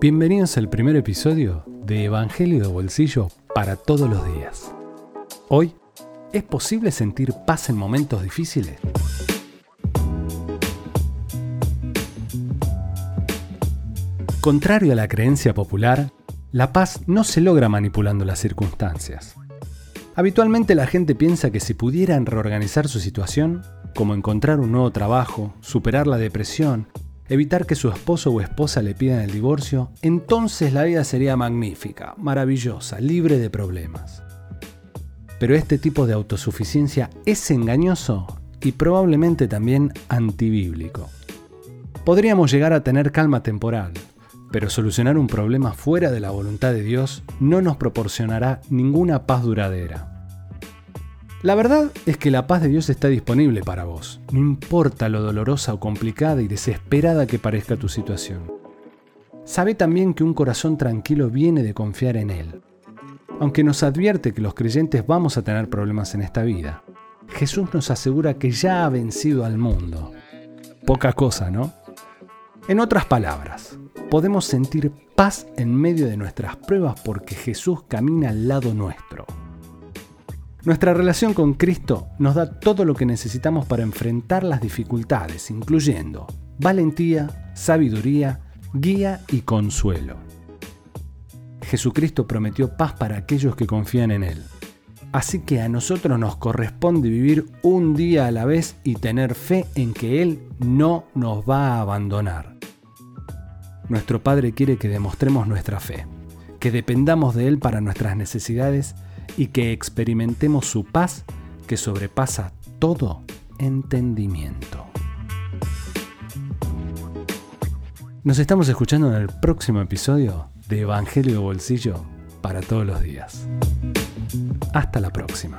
Bienvenidos al primer episodio de Evangelio de Bolsillo para todos los días. Hoy, ¿es posible sentir paz en momentos difíciles? Contrario a la creencia popular, la paz no se logra manipulando las circunstancias. Habitualmente la gente piensa que si pudieran reorganizar su situación, como encontrar un nuevo trabajo, superar la depresión evitar que su esposo o esposa le pidan el divorcio, entonces la vida sería magnífica, maravillosa, libre de problemas. Pero este tipo de autosuficiencia es engañoso y probablemente también antibíblico. Podríamos llegar a tener calma temporal, pero solucionar un problema fuera de la voluntad de Dios no nos proporcionará ninguna paz duradera. La verdad es que la paz de Dios está disponible para vos, no importa lo dolorosa o complicada y desesperada que parezca tu situación. Sabe también que un corazón tranquilo viene de confiar en Él. Aunque nos advierte que los creyentes vamos a tener problemas en esta vida, Jesús nos asegura que ya ha vencido al mundo. Poca cosa, ¿no? En otras palabras, podemos sentir paz en medio de nuestras pruebas porque Jesús camina al lado nuestro. Nuestra relación con Cristo nos da todo lo que necesitamos para enfrentar las dificultades, incluyendo valentía, sabiduría, guía y consuelo. Jesucristo prometió paz para aquellos que confían en Él. Así que a nosotros nos corresponde vivir un día a la vez y tener fe en que Él no nos va a abandonar. Nuestro Padre quiere que demostremos nuestra fe, que dependamos de Él para nuestras necesidades y que experimentemos su paz que sobrepasa todo entendimiento. Nos estamos escuchando en el próximo episodio de Evangelio Bolsillo para todos los días. Hasta la próxima.